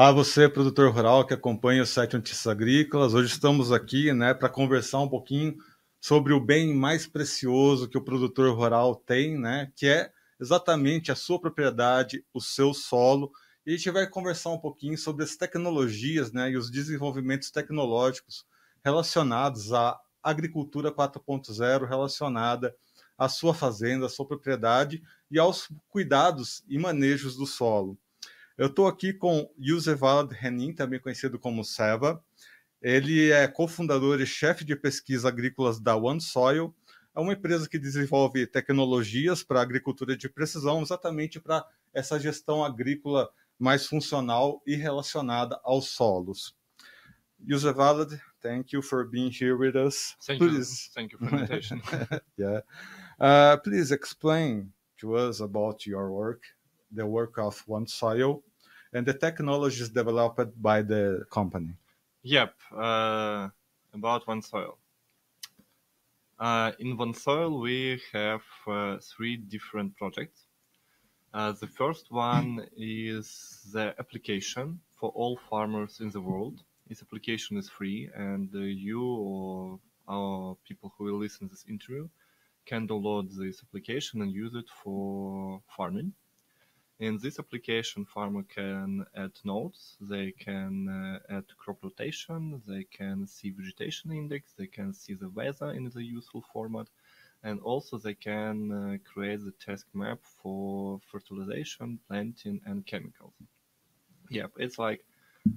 Olá, você, produtor rural que acompanha o site Notícias Agrícolas. Hoje estamos aqui né, para conversar um pouquinho sobre o bem mais precioso que o produtor rural tem, né, que é exatamente a sua propriedade, o seu solo. E a gente vai conversar um pouquinho sobre as tecnologias né, e os desenvolvimentos tecnológicos relacionados à agricultura 4.0, relacionada à sua fazenda, à sua propriedade e aos cuidados e manejos do solo. Eu estou aqui com Yusevalad Renin, também conhecido como Seva. Ele é cofundador e chefe de pesquisa agrícolas da OneSoil, é uma empresa que desenvolve tecnologias para agricultura de precisão, exatamente para essa gestão agrícola mais funcional e relacionada aos solos. Yusevalad, thank you for being here with us. Thank please. you. Thank you for the invitation. yeah. Uh, please explain to us about your work, the work of OneSoil, and the technologies developed by the company. Yep, uh, about OneSoil. Uh, in OneSoil, we have uh, three different projects. Uh, the first one is the application for all farmers in the world. This application is free, and uh, you or our people who will listen to this interview can download this application and use it for farming. In this application, farmer can add nodes, they can uh, add crop rotation, they can see vegetation index, they can see the weather in the useful format, and also they can uh, create the task map for fertilization, planting, and chemicals. Yep, it's like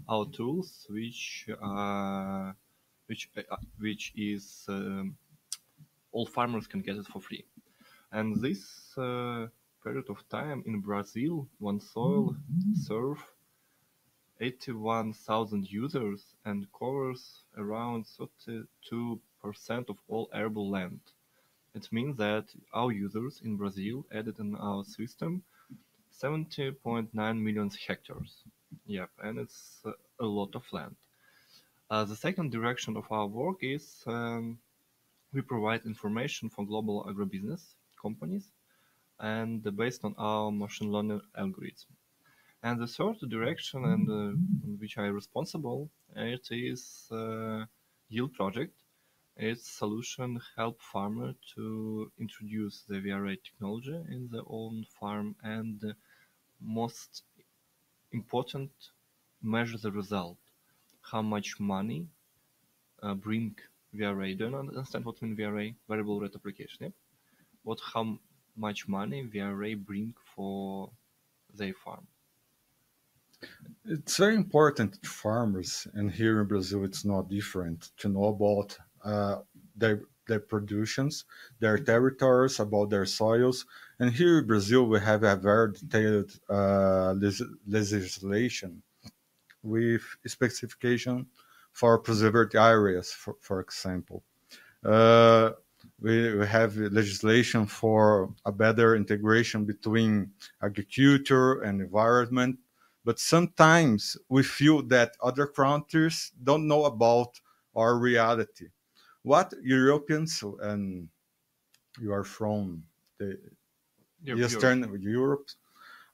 our tools, which uh, which uh, which is um, all farmers can get it for free, and this uh, period of time in Brazil, OneSoil serve 81,000 users and covers around 32% of all arable land. It means that our users in Brazil added in our system 70.9 million hectares. Yep, and it's a lot of land. Uh, the second direction of our work is um, we provide information for global agribusiness companies and based on our machine learning algorithm. And the third direction, and uh, which I responsible, it is uh, Yield Project. Its solution help farmer to introduce the VRA technology in their own farm and most important measure the result. How much money uh, bring VRA? Do you understand what mean VRA? Variable rate application. Yeah. What how much money VRA bring for their farm. It's very important to farmers, and here in Brazil, it's not different to know about uh, their their productions, their territories, about their soils. And here in Brazil, we have a very detailed uh, legislation with specification for preserved areas, for, for example. Uh, we, we have legislation for a better integration between agriculture and environment. But sometimes we feel that other countries don't know about our reality. What Europeans and you are from the Europe, Eastern Europe. Europe,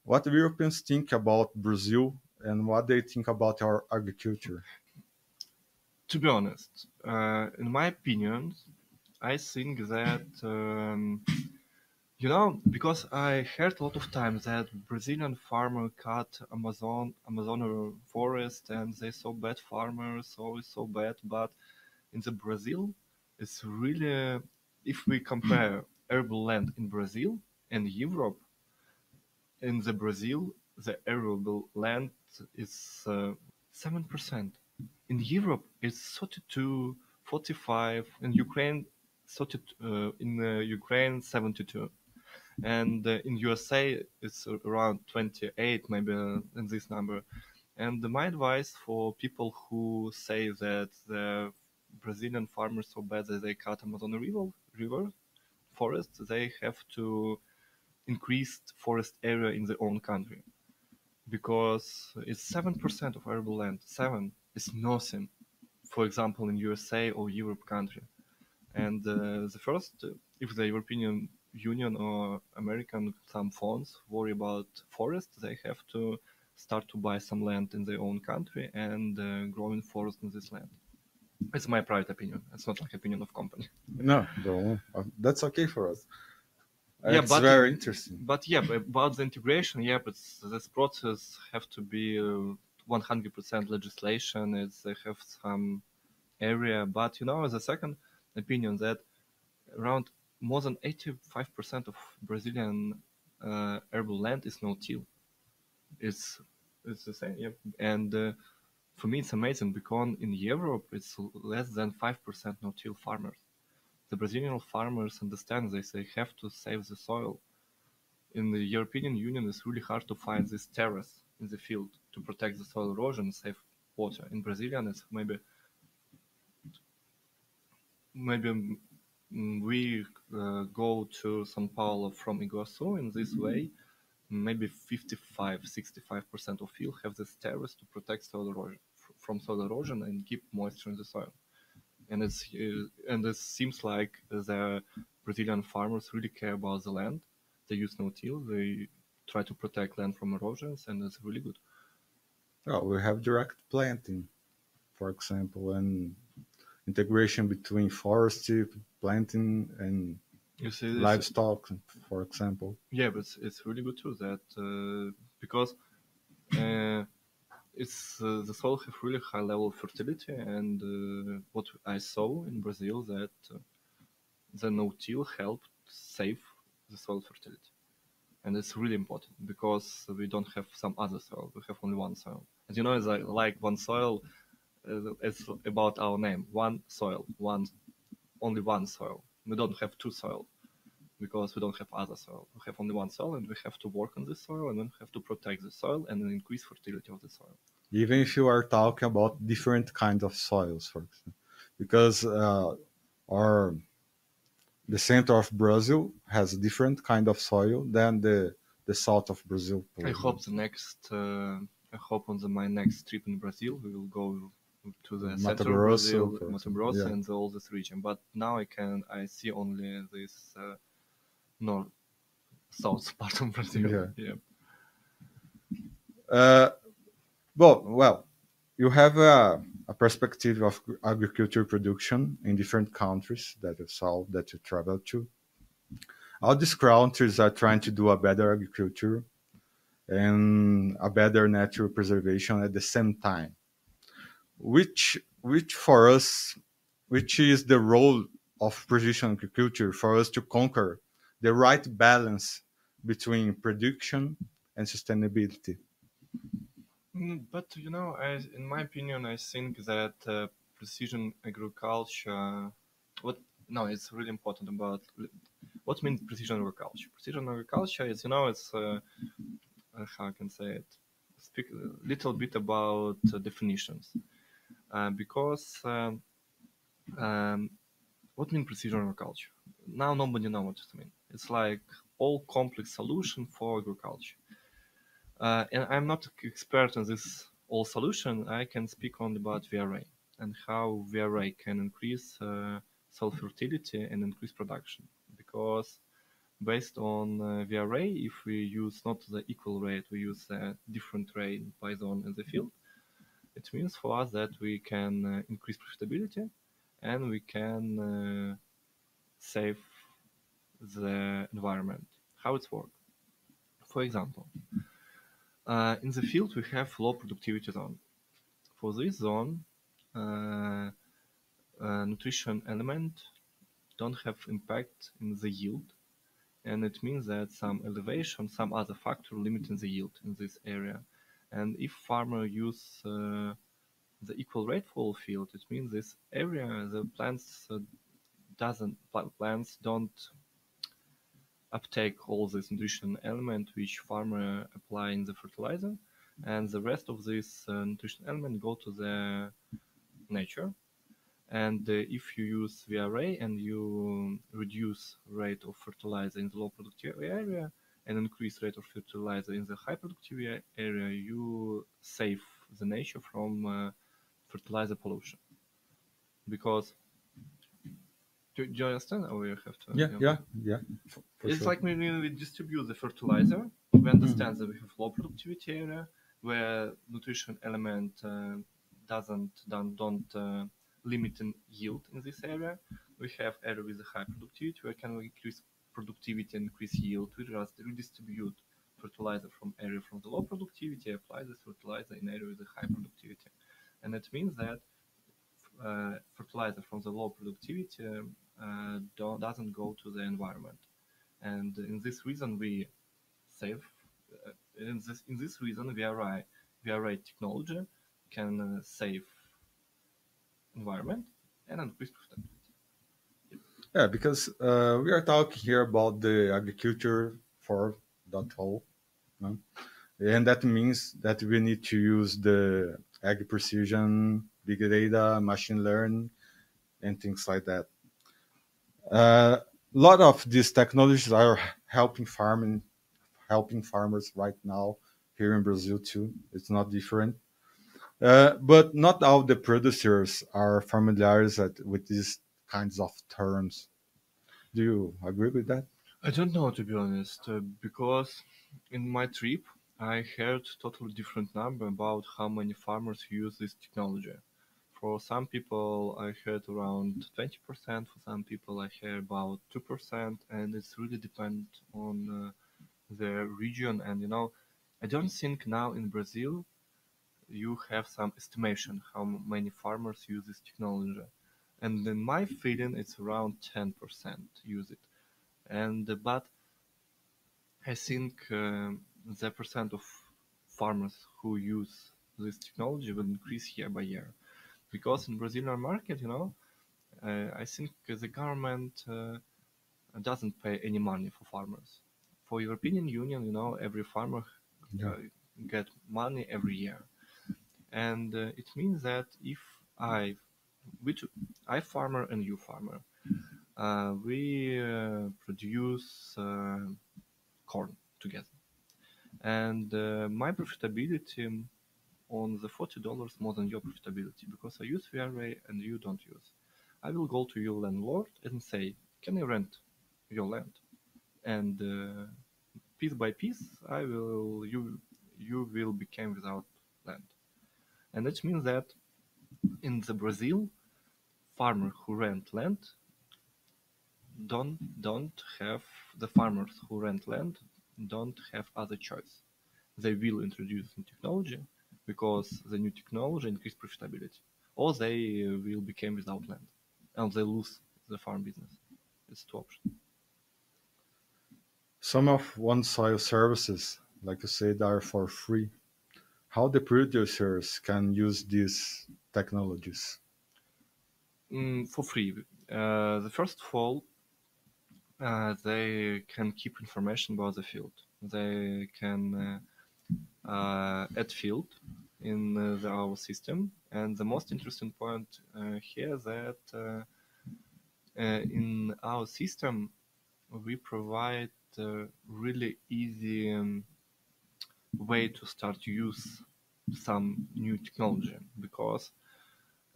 what Europeans think about Brazil and what they think about our agriculture? To be honest, uh, in my opinion, I think that um, you know because I heard a lot of times that Brazilian farmer cut Amazon Amazon forest and they so bad farmers, always so bad. But in the Brazil, it's really if we compare arable land in Brazil and Europe, in the Brazil the arable land is uh, seven uh, percent. In Europe, it's 32, 45. In Ukraine, 30, uh, in uh, Ukraine 72 and uh, in USA it's around 28 maybe in this number. And my advice for people who say that the Brazilian farmers so bad that they cut Amazon river, river forest they have to increase forest area in their own country. Because it's 7% of arable land. 7 is nothing for example in USA or Europe country and uh, the first, uh, if the European Union or American some funds worry about forests, they have to start to buy some land in their own country and uh, growing forest in this land. It's my private opinion. It's not like opinion of company. No, don't. Uh, that's okay for us. Yeah, it's but- very interesting. But yeah, about the integration, yeah, but this process have to be uh, 100% legislation. It's they have some area, but you know, the second opinion that around more than 85% of Brazilian uh, arable land is no-till. It's it's the same, yeah. And uh, for me, it's amazing because in Europe it's less than five percent no-till farmers. The Brazilian farmers understand this; they have to save the soil in the European Union, it's really hard to find this terrace in the field to protect the soil erosion and save water. In Brazilian, it's maybe maybe mm, we uh, go to São Paulo from Iguaçu in this way. Maybe 55, 65% of field have this terrace to protect soil erosion from soil erosion and keep moisture in the soil. And it's uh, and it seems like the Brazilian farmers really care about the land they use no-till. They try to protect land from erosions, and it's really good. Well, we have direct planting, for example, and integration between forestry, planting, and You see, this, livestock, for example. yeah, but it's, it's really good too that uh, because uh, it's uh, the soil have really high level of fertility, and uh, what I saw in Brazil that uh, the no-till helped save the soil fertility, and it's really important because we don't have some other soil; we have only one soil. And you know, it's like, like one soil. Uh, it's about our name: one soil, one, only one soil. We don't have two soil because we don't have other soil. We have only one soil, and we have to work on this soil, and then we have to protect the soil and increase fertility of the soil. Even if you are talking about different kinds of soils, for example, because uh, our the center of Brazil has a different kind of soil than the the south of Brazil. I hope the next, uh, I hope on the, my next trip in Brazil, we will go to the Mato Grosso, Mato Grosso, yeah. and the, all this region. But now I can, I see only this uh, north, south part of Brazil. Yeah. yeah. Uh, well, well, you have a, a perspective of agriculture production in different countries that you saw that you travel to. All these countries are trying to do a better agriculture and a better natural preservation at the same time. Which, which for us, which is the role of precision agriculture for us to conquer the right balance between production and sustainability. Mm, But you know, in my opinion, I think that uh, precision agriculture. What? No, it's really important about what means precision agriculture. Precision agriculture is, you know, it's uh, uh, how I can say it. Speak a little bit about uh, definitions, uh, because um, um, what means precision agriculture? Now nobody knows what it means. It's like all complex solution for agriculture. Uh, and I'm not expert in this all solution. I can speak only about VRA and how VRA can increase uh, soil fertility and increase production. Because based on uh, VRA, if we use not the equal rate, we use a different rate by zone in the field, it means for us that we can uh, increase profitability and we can uh, save the environment. How it's work? For example, uh, in the field we have low productivity zone. For this zone, uh, uh, nutrition element don't have impact in the yield, and it means that some elevation, some other factor limiting the yield in this area. And if farmer use uh, the equal rate rainfall field, it means this area the plants uh, doesn't pla- plants don't uptake all this nutrition element which farmer apply in the fertilizer. And the rest of this uh, nutrition element go to the nature. And uh, if you use VRA and you reduce rate of fertilizer in the low productive area and increase rate of fertilizer in the high productive area you save the nature from uh, fertilizer pollution because do, do you understand or you have to Yeah, yeah, yeah. for- for it's sure. like when we distribute the fertilizer, we understand that we have low productivity area where nutrition element uh, doesn't don't, don't uh, limit in yield in this area. We have area with a high productivity where can we increase productivity and increase yield. We just redistribute fertilizer from area from the low productivity, apply this fertilizer in area with a high productivity. And it means that uh, fertilizer from the low productivity uh, doesn't go to the environment. And in this reason, we save. Uh, in this in this reason, VRA VRA technology can uh, save environment and increase profitability. Yeah, because uh, we are talking here about the agriculture for 4.0, no? and that means that we need to use the ag precision, big data, machine learning, and things like that. A uh, lot of these technologies are helping farming, helping farmers right now here in Brazil too. It's not different. Uh, but not all the producers are familiar with these kinds of terms. Do you agree with that? I don't know, to be honest, uh, because in my trip, I heard totally different number about how many farmers use this technology. For some people, I heard around 20%. For some people, I heard about 2%, and it's really depend on uh, the region. And you know, I don't think now in Brazil you have some estimation how many farmers use this technology. And in my feeling, it's around 10% use it. And uh, but I think uh, the percent of farmers who use this technology will increase year by year, because in Brazilian market, you know, uh, I think the government uh, doesn't pay any money for farmers. For European Union, you know, every farmer yeah. Uh, get money every year and uh, it means that if I, which I farmer and you farmer, uh, we uh, produce uh, corn together, and uh, my profitability on the forty dollars more than your profitability because I use VRA and you don't use. I will go to your landlord and say, "Can I rent your land?" And uh, piece by piece, I will you you will become without land and that means that in the Brazil, farmer who rent land don't don't have the farmers who rent land don't have other choice. They will introduce new technology because the new technology increase profitability, or they uh, will become without land and they lose the farm business. It's two options. Some of one soil services, like you said, are for free how the producers can use these technologies? Mm, for free. Uh, the first of all, uh, they can keep information about the field. They can uh, uh add field in uh, the, our system, and the most interesting point here that in our system we provide really easy um, way to start to use some new technology because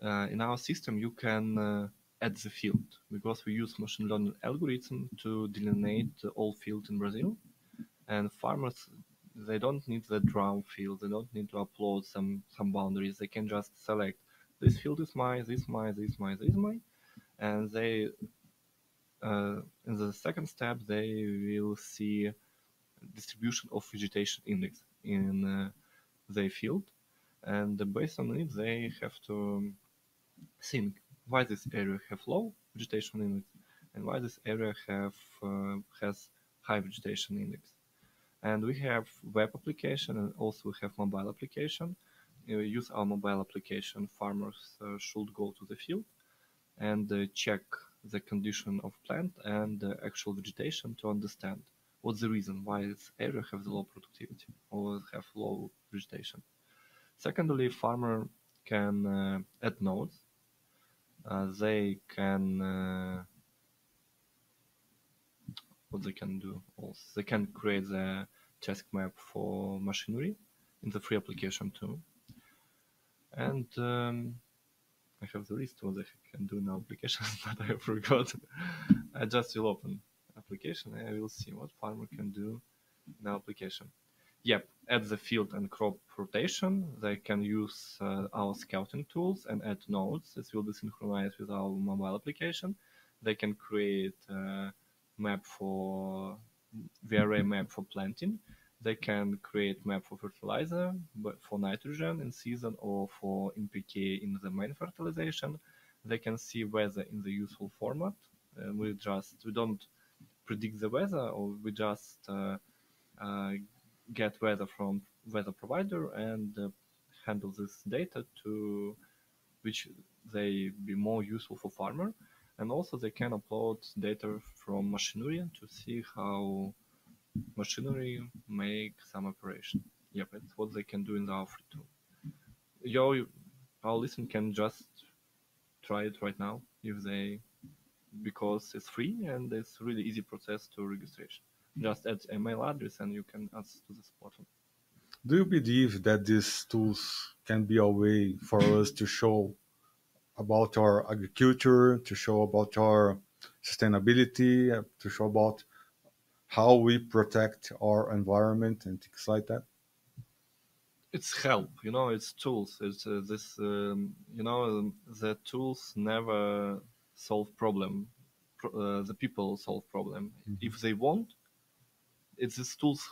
uh, in our system you can uh, add the field because we use machine learning algorithm to delineate all field in Brazil and farmers they don't need the drum field they don't need to upload some some boundaries they can just select this field is mine this mine this mine this mine and they uh, in the second step they will see distribution of vegetation index in uh, their field, and based on it, they have to think why this area have low vegetation index and why this area have uh, has high vegetation index. And we have web application and also we have mobile application. We use our mobile application. Farmers uh, should go to the field and uh, check the condition of plant and the actual vegetation to understand what's the reason why this area has low productivity or have low vegetation. Secondly, farmer can uh, add nodes. They can uh, what they can do also they can create the task map for machinery in the free application too. And um, I have the list what they can do now applications, but I forgot. I just will open application and I will see what farmer can do in our application. Yep, at the field and crop rotation, they can use uh, our scouting tools and add nodes. This will be synchronized with our mobile application. They can create a map for VRA map for planting. They can create map for fertilizer, but for nitrogen in season or for NPK in the main fertilization. They can see weather in the useful format. Uh, we just we don't predict the weather, or we just uh, uh, get weather from weather provider and uh, handle this data to which they be more useful for farmer. And also they can upload data from machinery to see how machinery make some operation. Yep that's what they can do in the alfred tool. Your our listener can just try it right now if they because it's free and it's really easy process to registration just add email address and you can add to this portal do you believe that these tools can be a way for us to show about our agriculture, to show about our sustainability, to show about how we protect our environment and things like that? It's help, you know. It's tools. It's uh, this, um, you know, the tools never solve problem. Uh, the people solve problem. Mm-hmm. If they want, it's these tools.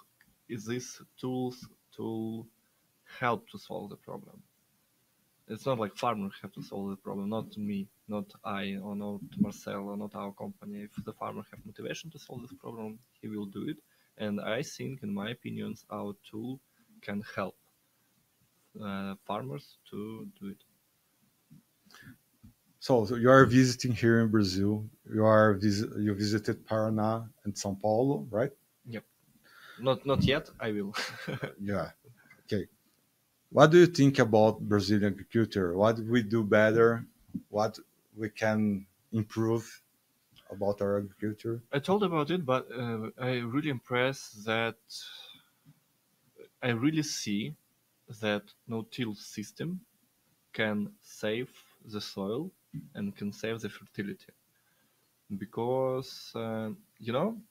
Is these tools to help to solve the problem. It's not like farmers have to solve the problem, not me, not I, or not Marcel, or not our company. If the farmer have motivation to solve this problem, he will do it. And I think, in my opinions, our tool can help uh, farmers to do it. So, so, you are visiting here in Brazil. You are vis- you visited Paraná and São Paulo, right? Not not yet. I will. yeah. Okay. What do you think about Brazilian agriculture? What we do better? What we can improve about our agriculture? I told about it, but uh, I really impressed that I really see that no-till system can save the soil and can save the fertility because uh, you know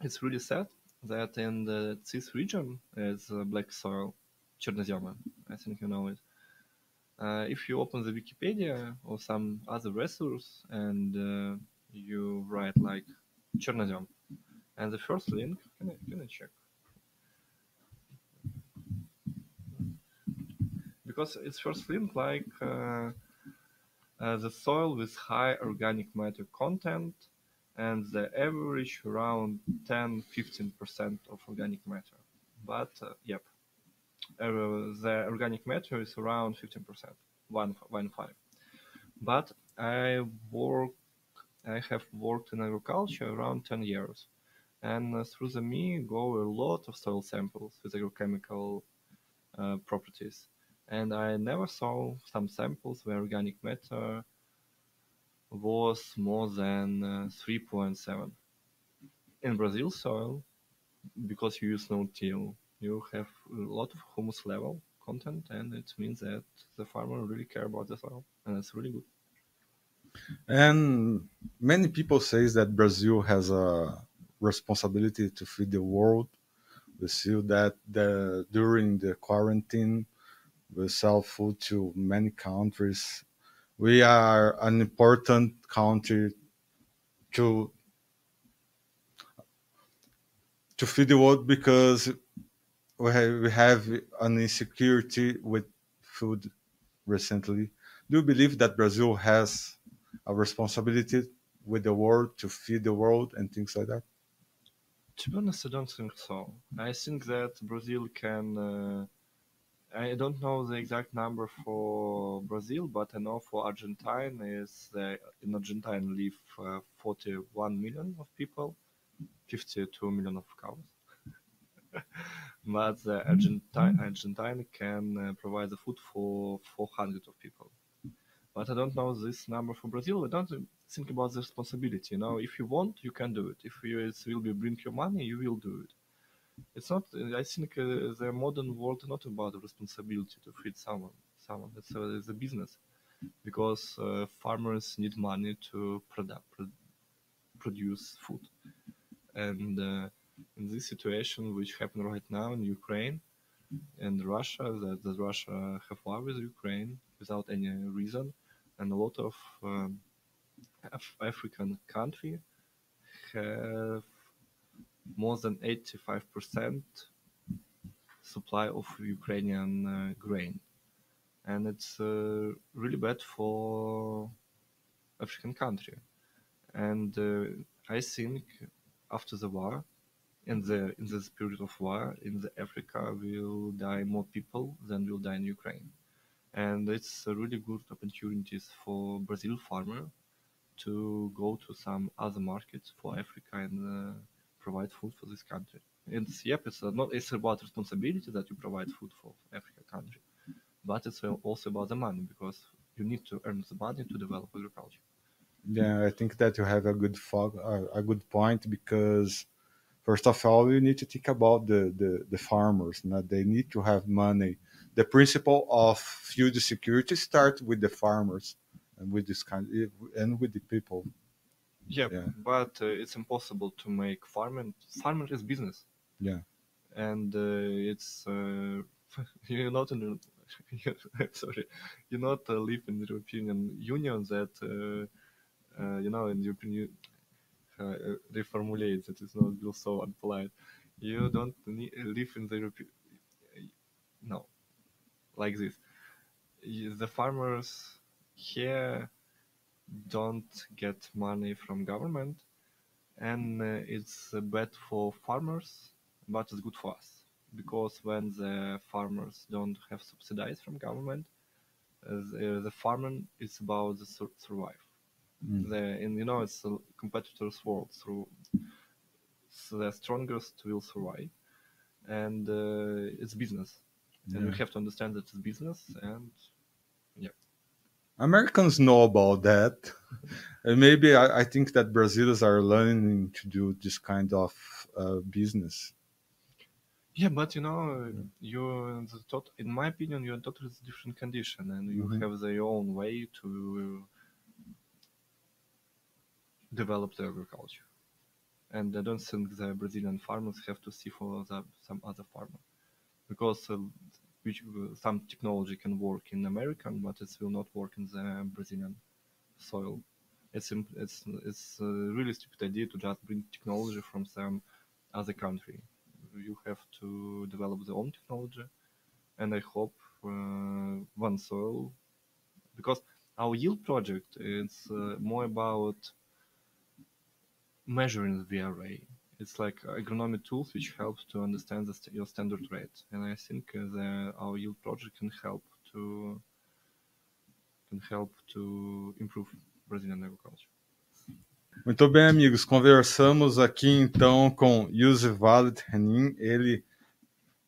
it's really sad that in the this region is black soil, Chernozem. I think you know it. Uh, if you open the Wikipedia or some other resource and uh, you write like Chernozem, and the first link, can I, can I check? Because it's first link like uh, uh the soil with high organic matter content and the average around 10-15% of organic matter. But uh, yep, uh, the organic matter is around 15%, one, one five. But I work, I have worked in agriculture around 10 years, and uh, through the me go a lot of soil samples with agrochemical uh, properties, and I never saw some samples where organic matter was more than uh, 3.7. In Brazil soil, because you use no-till, you have a lot of humus level content, and it means that the farmer really care about the soil, and that's really good. And many people say that Brazil has a responsibility to feed the world. We see that the, during the quarantine, we sell food to many countries we are an important country to to feed the world because we have, we have an insecurity with food recently. Do you believe that Brazil has a responsibility with the world to feed the world and things like that? To be honest, I don't think so. I think that Brazil can uh, I don't know the exact number for Brazil, but I know for Argentine is the, in Argentine live uh, 41 million of people, 52 million of cows. but the Argentine Argentine can uh, provide the food for 400 of people. But I don't know this number for Brazil. I don't think about the responsibility. You know, if you want, you can do it. If you it will be bring your money, you will do it it's not. I think uh, the modern world not about responsibility to feed someone. Someone. It's a, it's a business because uh, farmers need money to product, pro- produce food, and uh, in this situation which happened right now in Ukraine and Russia, that, that Russia have war with Ukraine without any reason, and a lot of um, Af- African country have more than 85% supply of Ukrainian uh, grain, and it's uh, really bad for African country. And uh, I think after the war, in the in this period of war in the Africa will die more people than will die in Ukraine, and it's a really good opportunities for Brazil farmer to go to some other markets for Africa and uh, provide food for this country. And yep, it's uh, not it's about responsibility that you provide food for Africa country, but it's also about the money because you need to earn the money to develop agriculture. Yeah, I think that you have a good a good point because first of all, you need to think about the, the, the farmers. Now, they need to have money. The principle of food security starts with the farmers and with this kind and with the people. Yeah, yeah. but uh, it's impossible to make farming. Farming is business. Yeah, and uh, it's uh, you're not in. sorry, you not uh, live in the European Union that uh, uh, you know in the European uh, reformulate that is not will so unpolite. You don't need, live in the European. No, like this. The farmers here don't get money from government, and uh, it's bad for farmers, but it's good for us because when the farmers don't have subsidies from government, uh, the, the farming is about the sur- survive. Mm. The, and you know it's a competitors' world. Through so the strongest will survive, and uh, it's business, yeah. and we have to understand that it's business. And yeah, Americans know about that, and maybe I, I, think that Brazilians are learning to do this kind of uh, business. Yeah, but you know, you're in, tot- in my opinion, you're in totally different condition, and you mm-hmm. have their own way to develop the agriculture. And I don't think the Brazilian farmers have to see for the, some other farmer, because uh, which, uh, some technology can work in American, but it will not work in the Brazilian soil. It's it's it's a really stupid idea to just bring technology from some other country. You have to develop the own technology, and I hope uh, one soil, because our yield project is uh, more about measuring the array. It's like agronomy tools which help to understand the st- your standard rate, and I think uh, the, our yield project can help to can help to improve Brazilian agriculture. Muito bem, amigos. Conversamos aqui então com Yusuf Valid Renin, ele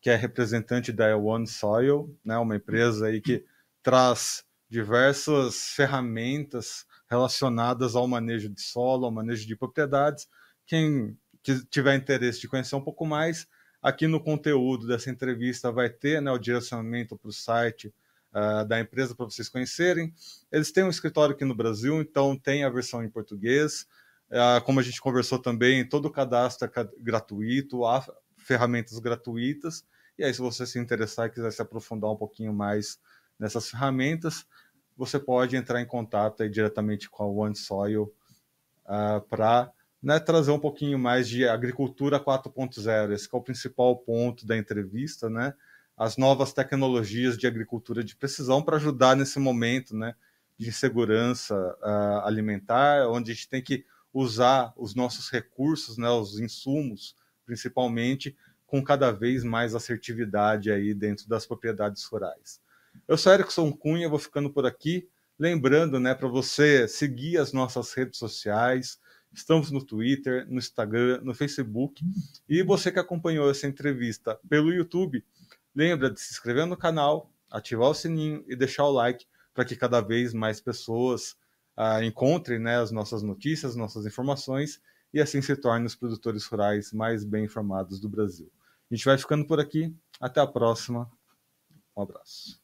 que é representante da One Soil, né, uma empresa aí que traz diversas ferramentas relacionadas ao manejo de solo, ao manejo de propriedades. Quem tiver interesse de conhecer um pouco mais, aqui no conteúdo dessa entrevista vai ter né, o direcionamento para o site uh, da empresa para vocês conhecerem. Eles têm um escritório aqui no Brasil, então tem a versão em português. Uh, como a gente conversou também, todo o cadastro é gratuito, há ferramentas gratuitas. E aí, se você se interessar e quiser se aprofundar um pouquinho mais nessas ferramentas, você pode entrar em contato aí diretamente com a One Soil uh, ah, para né, trazer um pouquinho mais de agricultura 4.0. Esse é o principal ponto da entrevista, né? As novas tecnologias de agricultura de precisão para ajudar nesse momento, né? De insegurança uh, alimentar, onde a gente tem que usar os nossos recursos, né? Os insumos, principalmente, com cada vez mais assertividade aí dentro das propriedades rurais. Eu sou Erickson Cunha, vou ficando por aqui. Lembrando, né, para você seguir as nossas redes sociais. Estamos no Twitter, no Instagram, no Facebook. E você que acompanhou essa entrevista pelo YouTube, lembra de se inscrever no canal, ativar o sininho e deixar o like para que cada vez mais pessoas ah, encontrem né, as nossas notícias, nossas informações e assim se tornem os produtores rurais mais bem informados do Brasil. A gente vai ficando por aqui. Até a próxima. Um abraço.